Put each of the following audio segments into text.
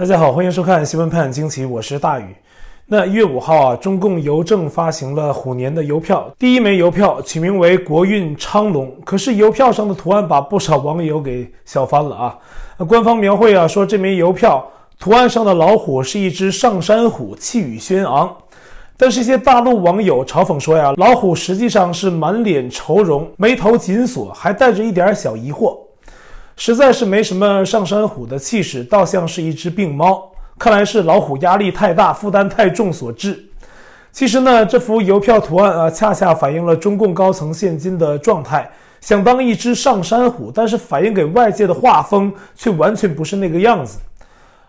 大家好，欢迎收看《新闻拍案惊奇》，我是大宇。那一月五号啊，中共邮政发行了虎年的邮票，第一枚邮票取名为“国运昌隆”，可是邮票上的图案把不少网友给笑翻了啊。官方描绘啊，说这枚邮票图案上的老虎是一只上山虎，气宇轩昂。但是，一些大陆网友嘲讽说呀，老虎实际上是满脸愁容，眉头紧锁，还带着一点小疑惑，实在是没什么上山虎的气势，倒像是一只病猫。看来是老虎压力太大，负担太重所致。其实呢，这幅邮票图案啊，恰恰反映了中共高层现今的状态，想当一只上山虎，但是反映给外界的画风却完全不是那个样子。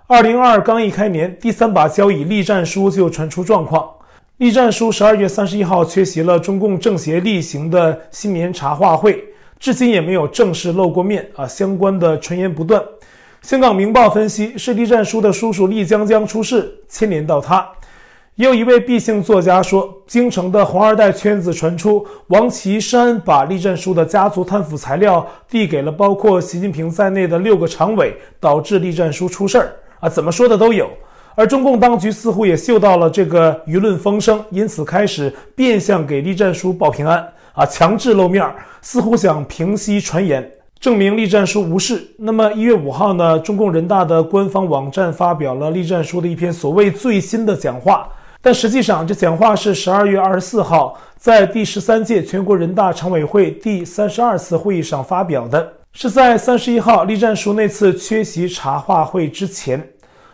二零二二刚一开年，第三把交椅栗战书就传出状况。栗战书十二月三十一号缺席了中共政协例行的新年茶话会，至今也没有正式露过面啊。相关的传言不断。香港明报分析，是栗战书的叔叔栗江江出事，牵连到他。也有一位毕姓作家说，京城的红二代圈子传出，王岐山把栗战书的家族贪腐材料递给了包括习近平在内的六个常委，导致栗战书出事儿啊。怎么说的都有。而中共当局似乎也嗅到了这个舆论风声，因此开始变相给栗战书报平安啊，强制露面，似乎想平息传言，证明栗战书无事。那么一月五号呢，中共人大的官方网站发表了栗战书的一篇所谓最新的讲话，但实际上这讲话是十二月二十四号在第十三届全国人大常委会第三十二次会议上发表的，是在三十一号栗战书那次缺席茶话会之前。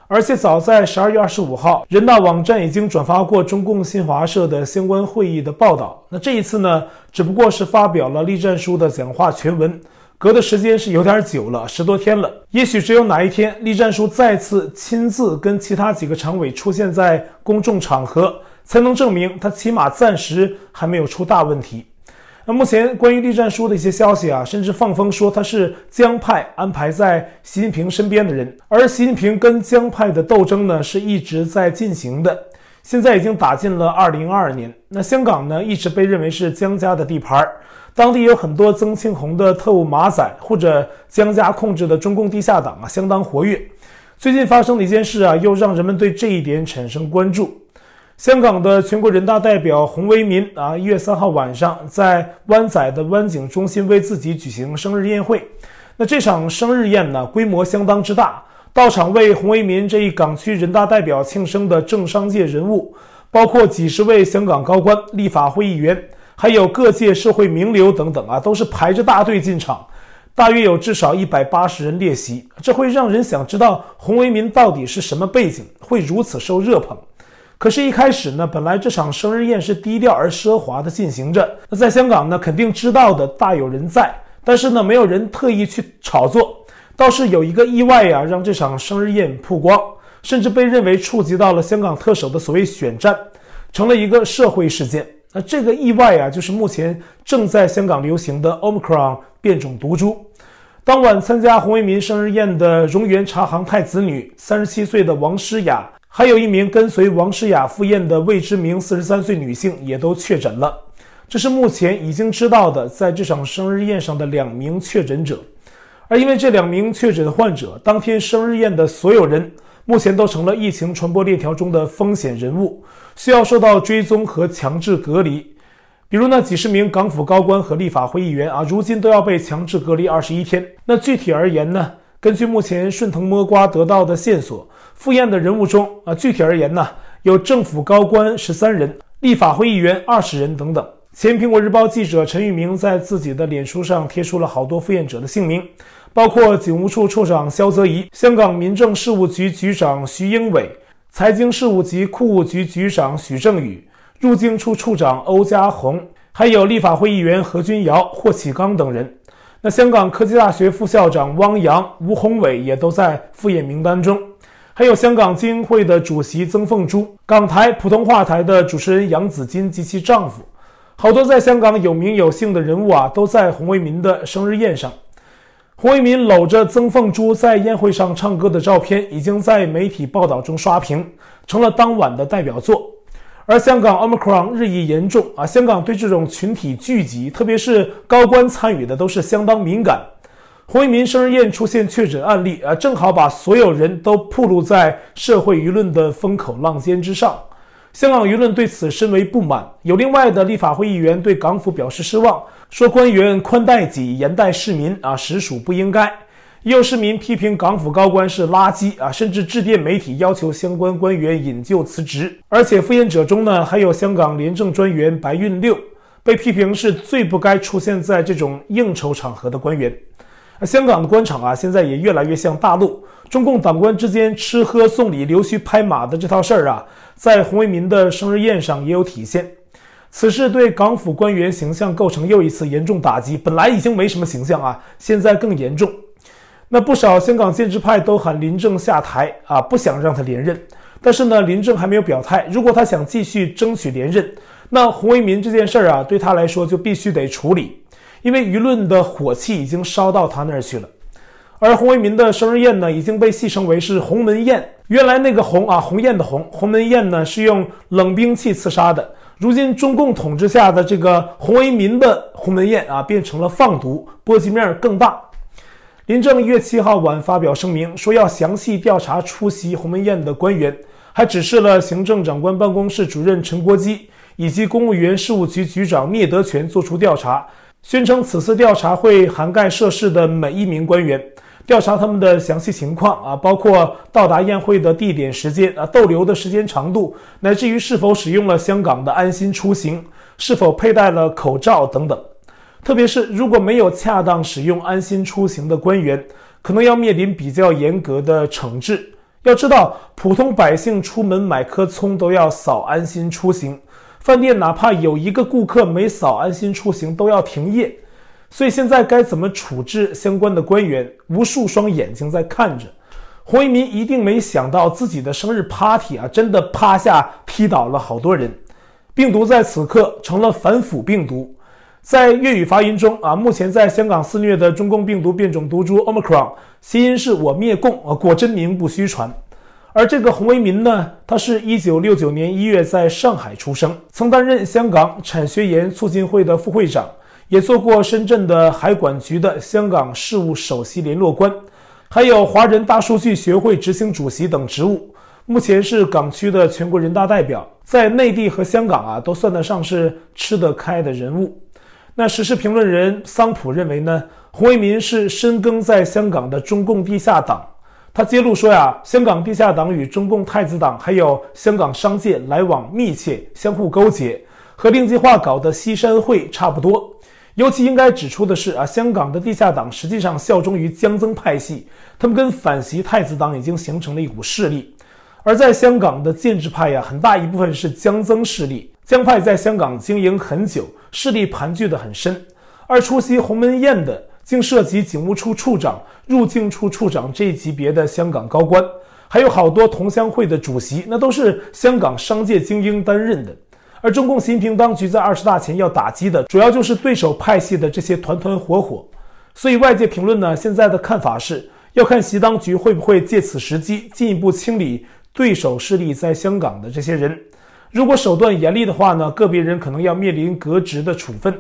而且早在十二月二十五号，人大网站已经转发过中共新华社的相关会议的报道。那这一次呢，只不过是发表了栗战书的讲话全文，隔的时间是有点久了，十多天了。也许只有哪一天，栗战书再次亲自跟其他几个常委出现在公众场合，才能证明他起码暂时还没有出大问题。那目前关于栗战书的一些消息啊，甚至放风说他是江派安排在习近平身边的人，而习近平跟江派的斗争呢是一直在进行的，现在已经打进了二零二二年。那香港呢一直被认为是江家的地盘，当地有很多曾庆红的特务马仔或者江家控制的中共地下党啊相当活跃。最近发生的一件事啊，又让人们对这一点产生关注。香港的全国人大代表洪为民啊，一月三号晚上在湾仔的湾景中心为自己举行生日宴会。那这场生日宴呢，规模相当之大，到场为洪为民这一港区人大代表庆生的政商界人物，包括几十位香港高官、立法会议员，还有各界社会名流等等啊，都是排着大队进场，大约有至少一百八十人列席。这会让人想知道洪为民到底是什么背景，会如此受热捧。可是，一开始呢，本来这场生日宴是低调而奢华的进行着。那在香港呢，肯定知道的大有人在，但是呢，没有人特意去炒作。倒是有一个意外呀，让这场生日宴曝光，甚至被认为触及到了香港特首的所谓选战，成了一个社会事件。那这个意外啊，就是目前正在香港流行的 Omicron 变种毒株。当晚参加洪为民生日宴的荣源茶行太子女，三十七岁的王诗雅。还有一名跟随王诗雅赴宴的未知名四十三岁女性也都确诊了，这是目前已经知道的在这场生日宴上的两名确诊者。而因为这两名确诊患者，当天生日宴的所有人目前都成了疫情传播链条中的风险人物，需要受到追踪和强制隔离。比如那几十名港府高官和立法会议员啊，如今都要被强制隔离二十一天。那具体而言呢？根据目前顺藤摸瓜得到的线索，赴宴的人物中啊，具体而言呢，有政府高官十三人，立法会议员二十人等等。前苹果日报记者陈玉明在自己的脸书上贴出了好多赴宴者的姓名，包括警务处处长萧泽颐、香港民政事务局局长徐英伟、财经事务及库务局局长许正宇、入境处处长欧家宏，还有立法会议员何君尧、霍启刚等人。香港科技大学副校长汪洋、吴宏伟也都在赴宴名单中，还有香港金会的主席曾凤珠、港台普通话台的主持人杨紫金及其丈夫，好多在香港有名有姓的人物啊，都在洪为民的生日宴上。洪为民搂着曾凤珠在宴会上唱歌的照片，已经在媒体报道中刷屏，成了当晚的代表作。而香港 Omicron 日益严重啊，香港对这种群体聚集，特别是高官参与的，都是相当敏感。洪为民生日宴出现确诊案例啊，正好把所有人都暴露在社会舆论的风口浪尖之上。香港舆论对此深为不满，有另外的立法会议员对港府表示失望，说官员宽待己、严待市民啊，实属不应该。也有市民批评港府高官是垃圾啊，甚至致电媒体要求相关官员引咎辞职。而且敷衍者中呢，还有香港廉政专员白运六，被批评是最不该出现在这种应酬场合的官员。香港的官场啊，现在也越来越像大陆，中共党官之间吃喝送礼、溜须拍马的这套事儿啊，在洪为民的生日宴上也有体现。此事对港府官员形象构成又一次严重打击，本来已经没什么形象啊，现在更严重。那不少香港建制派都喊林郑下台啊，不想让他连任。但是呢，林郑还没有表态，如果他想继续争取连任，那洪为民这件事儿啊，对他来说就必须得处理。因为舆论的火气已经烧到他那儿去了，而洪为民的生日宴呢，已经被戏称为是“鸿门宴”。原来那个“鸿”啊，鸿雁的“鸿”，鸿门宴呢是用冷兵器刺杀的。如今中共统治下的这个洪为民的鸿门宴啊，变成了放毒，波及面更大。林郑一月七号晚发表声明，说要详细调查出席鸿门宴的官员，还指示了行政长官办公室主任陈国基以及公务员事务局局长聂德权作出调查。宣称此次调查会涵盖涉事的每一名官员，调查他们的详细情况啊，包括到达宴会的地点、时间啊，逗留的时间长度，乃至于是否使用了香港的安心出行，是否佩戴了口罩等等。特别是如果没有恰当使用安心出行的官员，可能要面临比较严格的惩治。要知道，普通百姓出门买颗葱都要扫安心出行。饭店哪怕有一个顾客没扫安心出行，都要停业。所以现在该怎么处置相关的官员？无数双眼睛在看着。洪一民一定没想到自己的生日 party 啊，真的趴下踢倒了好多人。病毒在此刻成了反腐病毒。在粤语发音中啊，目前在香港肆虐的中共病毒变种毒株 Omicron，谐音是我灭共啊，果真名不虚传。而这个洪为民呢，他是一九六九年一月在上海出生，曾担任香港产学研促进会的副会长，也做过深圳的海管局的香港事务首席联络官，还有华人大数据学会执行主席等职务。目前是港区的全国人大代表，在内地和香港啊，都算得上是吃得开的人物。那时事评论人桑普认为呢，洪为民是深耕在香港的中共地下党。他揭露说呀，香港地下党与中共太子党还有香港商界来往密切，相互勾结，和令计划搞的西山会差不多。尤其应该指出的是啊，香港的地下党实际上效忠于江曾派系，他们跟反习太子党已经形成了一股势力。而在香港的建制派呀，很大一部分是江曾势力，江派在香港经营很久，势力盘踞得很深。而出席鸿门宴的，竟涉及警务处处长、入境处处长这一级别的香港高官，还有好多同乡会的主席，那都是香港商界精英担任的。而中共习近平当局在二十大前要打击的，主要就是对手派系的这些团团伙伙。所以外界评论呢，现在的看法是要看习当局会不会借此时机进一步清理对手势力在香港的这些人。如果手段严厉的话呢，个别人可能要面临革职的处分。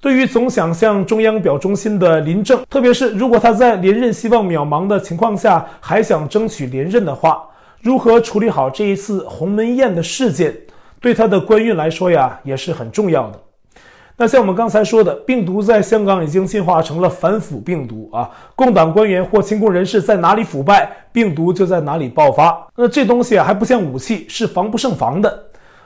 对于总想向中央表忠心的林郑，特别是如果他在连任希望渺茫的情况下还想争取连任的话，如何处理好这一次鸿门宴的事件，对他的官运来说呀，也是很重要的。那像我们刚才说的，病毒在香港已经进化成了反腐病毒啊，共党官员或亲共人士在哪里腐败，病毒就在哪里爆发。那这东西，还不像武器，是防不胜防的。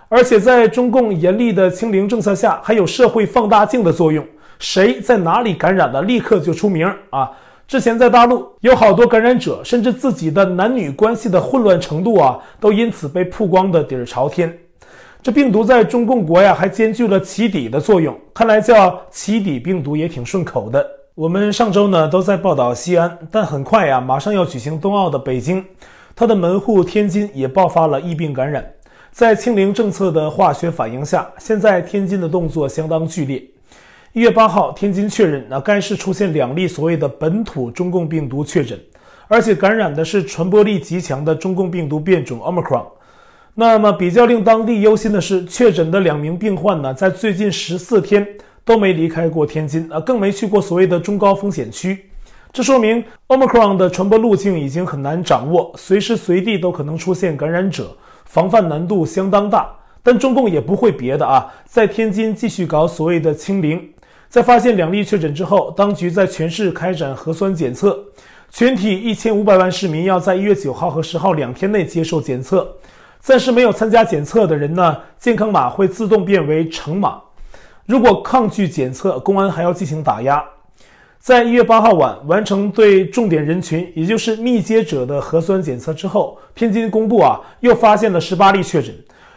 而且在中共严厉的清零政策下，还有社会放大镜的作用，谁在哪里感染了，立刻就出名啊！之前在大陆有好多感染者，甚至自己的男女关系的混乱程度啊，都因此被曝光的底儿朝天。这病毒在中共国呀，还兼具了起底的作用，看来叫起底病毒也挺顺口的。我们上周呢都在报道西安，但很快呀，马上要举行冬奥的北京，它的门户天津也爆发了疫病感染。在清零政策的化学反应下，现在天津的动作相当剧烈。一月八号，天津确认，那该市出现两例所谓的本土中共病毒确诊，而且感染的是传播力极强的中共病毒变种 Omicron。那么比较令当地忧心的是，确诊的两名病患呢，在最近十四天都没离开过天津啊，更没去过所谓的中高风险区。这说明 Omicron 的传播路径已经很难掌握，随时随地都可能出现感染者，防范难度相当大。但中共也不会别的啊，在天津继续搞所谓的清零。在发现两例确诊之后，当局在全市开展核酸检测，全体一千五百万市民要在一月九号和十号两天内接受检测。暂时没有参加检测的人呢，健康码会自动变为橙码。如果抗拒检测，公安还要进行打压。在一月八号晚完成对重点人群，也就是密接者的核酸检测之后，天津公布啊，又发现了十八例确诊。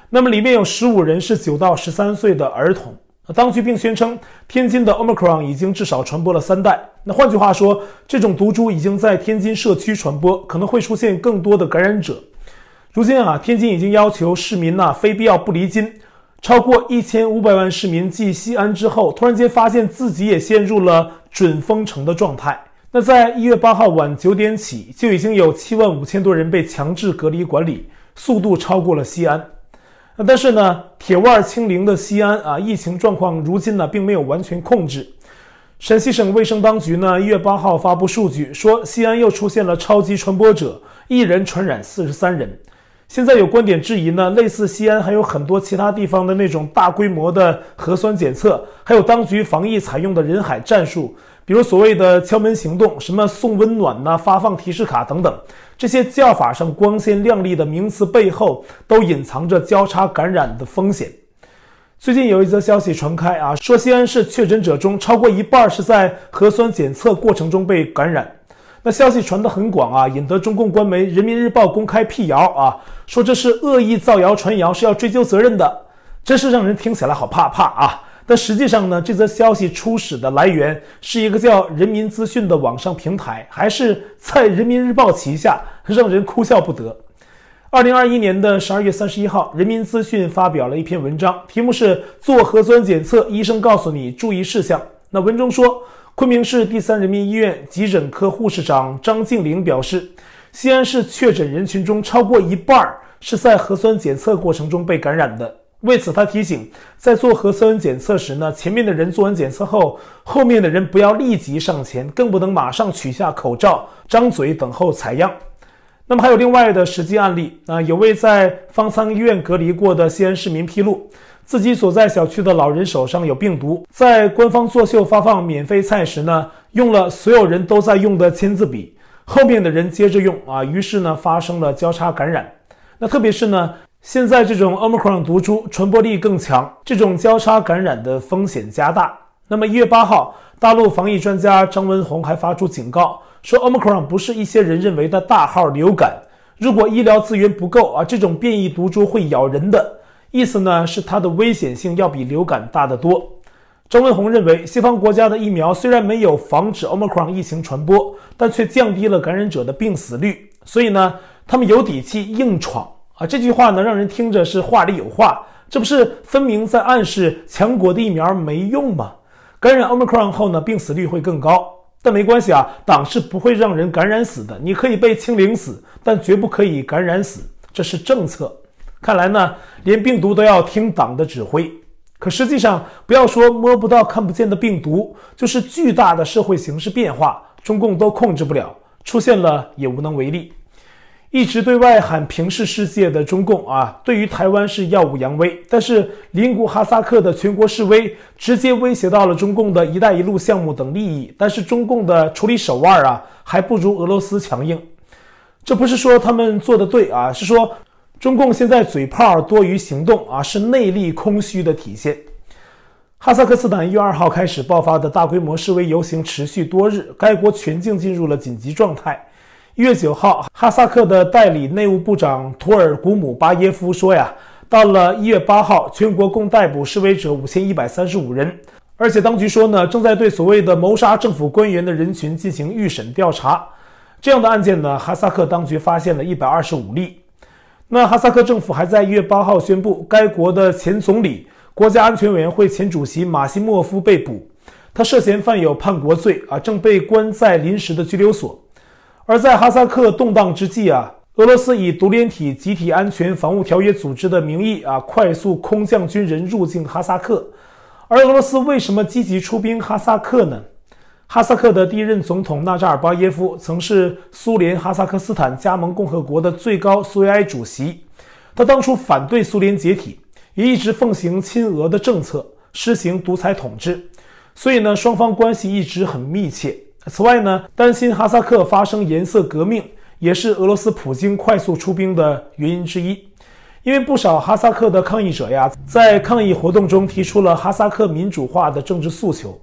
那么里面有十五人是九到十三岁的儿童。当局并宣称，天津的 Omicron 已经至少传播了三代。那换句话说，这种毒株已经在天津社区传播，可能会出现更多的感染者。如今啊，天津已经要求市民呐，非必要不离津。超过一千五百万市民继西安之后，突然间发现自己也陷入了准封城的状态。那在一月八号晚九点起，就已经有七万五千多人被强制隔离管理，速度超过了西安。但是呢，铁腕清零的西安啊，疫情状况如今呢，并没有完全控制。陕西省卫生当局呢，一月八号发布数据说，西安又出现了超级传播者，一人传染四十三人。现在有观点质疑呢，类似西安还有很多其他地方的那种大规模的核酸检测，还有当局防疫采用的人海战术。比如所谓的敲门行动，什么送温暖呐、发放提示卡等等，这些叫法上光鲜亮丽的名词背后，都隐藏着交叉感染的风险。最近有一则消息传开啊，说西安市确诊者中超过一半是在核酸检测过程中被感染。那消息传得很广啊，引得中共官媒《人民日报》公开辟谣啊，说这是恶意造谣传谣，是要追究责任的，真是让人听起来好怕怕啊。但实际上呢，这则消息初始的来源是一个叫“人民资讯”的网上平台，还是在《人民日报》旗下，让人哭笑不得。二零二一年的十二月三十一号，《人民资讯》发表了一篇文章，题目是“做核酸检测，医生告诉你注意事项”。那文中说，昆明市第三人民医院急诊科护士长张静玲表示，西安市确诊人群中超过一半是在核酸检测过程中被感染的。为此，他提醒，在做核酸检测时呢，前面的人做完检测后，后面的人不要立即上前，更不能马上取下口罩、张嘴等候采样。那么还有另外的实际案例啊，有位在方舱医院隔离过的西安市民披露，自己所在小区的老人手上有病毒，在官方作秀发放免费菜时呢，用了所有人都在用的签字笔，后面的人接着用啊，于是呢发生了交叉感染。那特别是呢。现在这种 Omicron 毒株传播力更强，这种交叉感染的风险加大。那么一月八号，大陆防疫专家张文宏还发出警告，说 Omicron 不是一些人认为的大号流感，如果医疗资源不够啊，这种变异毒株会咬人的。意思呢是它的危险性要比流感大得多。张文宏认为，西方国家的疫苗虽然没有防止 Omicron 疫情传播，但却降低了感染者的病死率，所以呢，他们有底气硬闯。啊，这句话呢，让人听着是话里有话，这不是分明在暗示强国的疫苗没用吗？感染 Omicron 后呢，病死率会更高，但没关系啊，党是不会让人感染死的。你可以被清零死，但绝不可以感染死，这是政策。看来呢，连病毒都要听党的指挥。可实际上，不要说摸不到、看不见的病毒，就是巨大的社会形势变化，中共都控制不了，出现了也无能为力。一直对外喊平视世界的中共啊，对于台湾是耀武扬威，但是邻国哈萨克的全国示威直接威胁到了中共的一带一路项目等利益，但是中共的处理手腕啊，还不如俄罗斯强硬。这不是说他们做的对啊，是说中共现在嘴炮多于行动啊，是内力空虚的体现。哈萨克斯坦一月二号开始爆发的大规模示威游行持续多日，该国全境进入了紧急状态。一月九号，哈萨克的代理内务部长图尔古姆巴耶夫说：“呀，到了一月八号，全国共逮捕示威者五千一百三十五人，而且当局说呢，正在对所谓的谋杀政府官员的人群进行预审调查。这样的案件呢，哈萨克当局发现了一百二十五例。那哈萨克政府还在一月八号宣布，该国的前总理、国家安全委员会前主席马西莫夫被捕，他涉嫌犯有叛国罪啊，正被关在临时的拘留所。”而在哈萨克动荡之际啊，俄罗斯以独联体集体安全防务条约组织的名义啊，快速空降军人入境哈萨克。而俄罗斯为什么积极出兵哈萨克呢？哈萨克的第一任总统纳扎尔巴耶夫曾是苏联哈萨克斯坦加盟共和国的最高苏维埃主席，他当初反对苏联解体，也一直奉行亲俄的政策，施行独裁统治，所以呢，双方关系一直很密切。此外呢，担心哈萨克发生颜色革命，也是俄罗斯普京快速出兵的原因之一。因为不少哈萨克的抗议者呀，在抗议活动中提出了哈萨克民主化的政治诉求。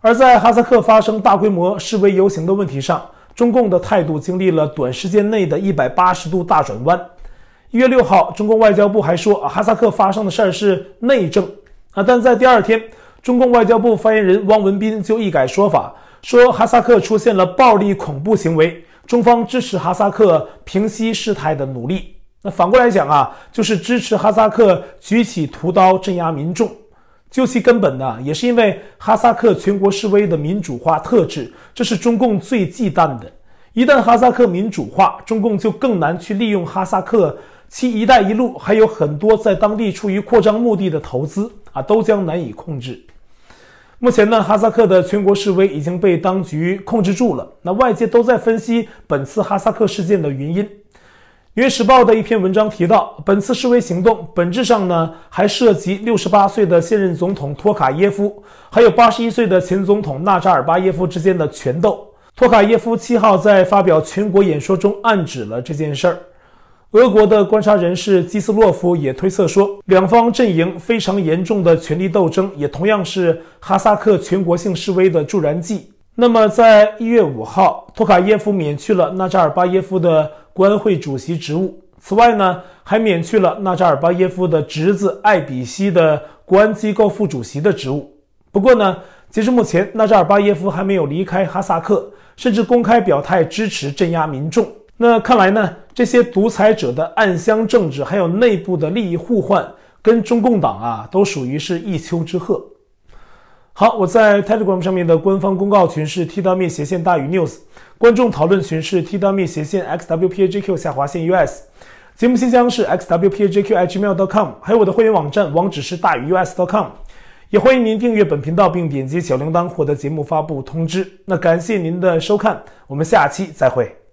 而在哈萨克发生大规模示威游行的问题上，中共的态度经历了短时间内的一百八十度大转弯。一月六号，中共外交部还说，哈萨克发生的事儿是内政啊，但在第二天，中共外交部发言人汪文斌就一改说法，说哈萨克出现了暴力恐怖行为，中方支持哈萨克平息事态的努力。那反过来讲啊，就是支持哈萨克举起屠刀镇压民众。究其根本呢，也是因为哈萨克全国示威的民主化特质，这是中共最忌惮的。一旦哈萨克民主化，中共就更难去利用哈萨克其“一带一路”还有很多在当地出于扩张目的的投资啊，都将难以控制。目前呢，哈萨克的全国示威已经被当局控制住了。那外界都在分析本次哈萨克事件的原因。《纽约时报》的一篇文章提到，本次示威行动本质上呢，还涉及六十八岁的现任总统托卡耶夫，还有八十一岁的前总统纳扎尔巴耶夫之间的权斗。托卡耶夫七号在发表全国演说中暗指了这件事儿。俄国的观察人士基斯洛夫也推测说，两方阵营非常严重的权力斗争，也同样是哈萨克全国性示威的助燃剂。那么，在一月五号，托卡耶夫免去了纳扎尔巴耶夫的。国安会主席职务。此外呢，还免去了纳扎尔巴耶夫的侄子艾比西的国安机构副主席的职务。不过呢，截至目前，纳扎尔巴耶夫还没有离开哈萨克，甚至公开表态支持镇压民众。那看来呢，这些独裁者的暗箱政治，还有内部的利益互换，跟中共党啊，都属于是一丘之貉。好，我在 Telegram 上面的官方公告群是 T-me 斜线大于 News，观众讨论群是 T-me 斜线 XWPAJQ 下划线 US，节目信箱是 XWPAJQ@gmail.com，还有我的会员网站网址是大于 US.com，也欢迎您订阅本频道并点击小铃铛获得节目发布通知。那感谢您的收看，我们下期再会。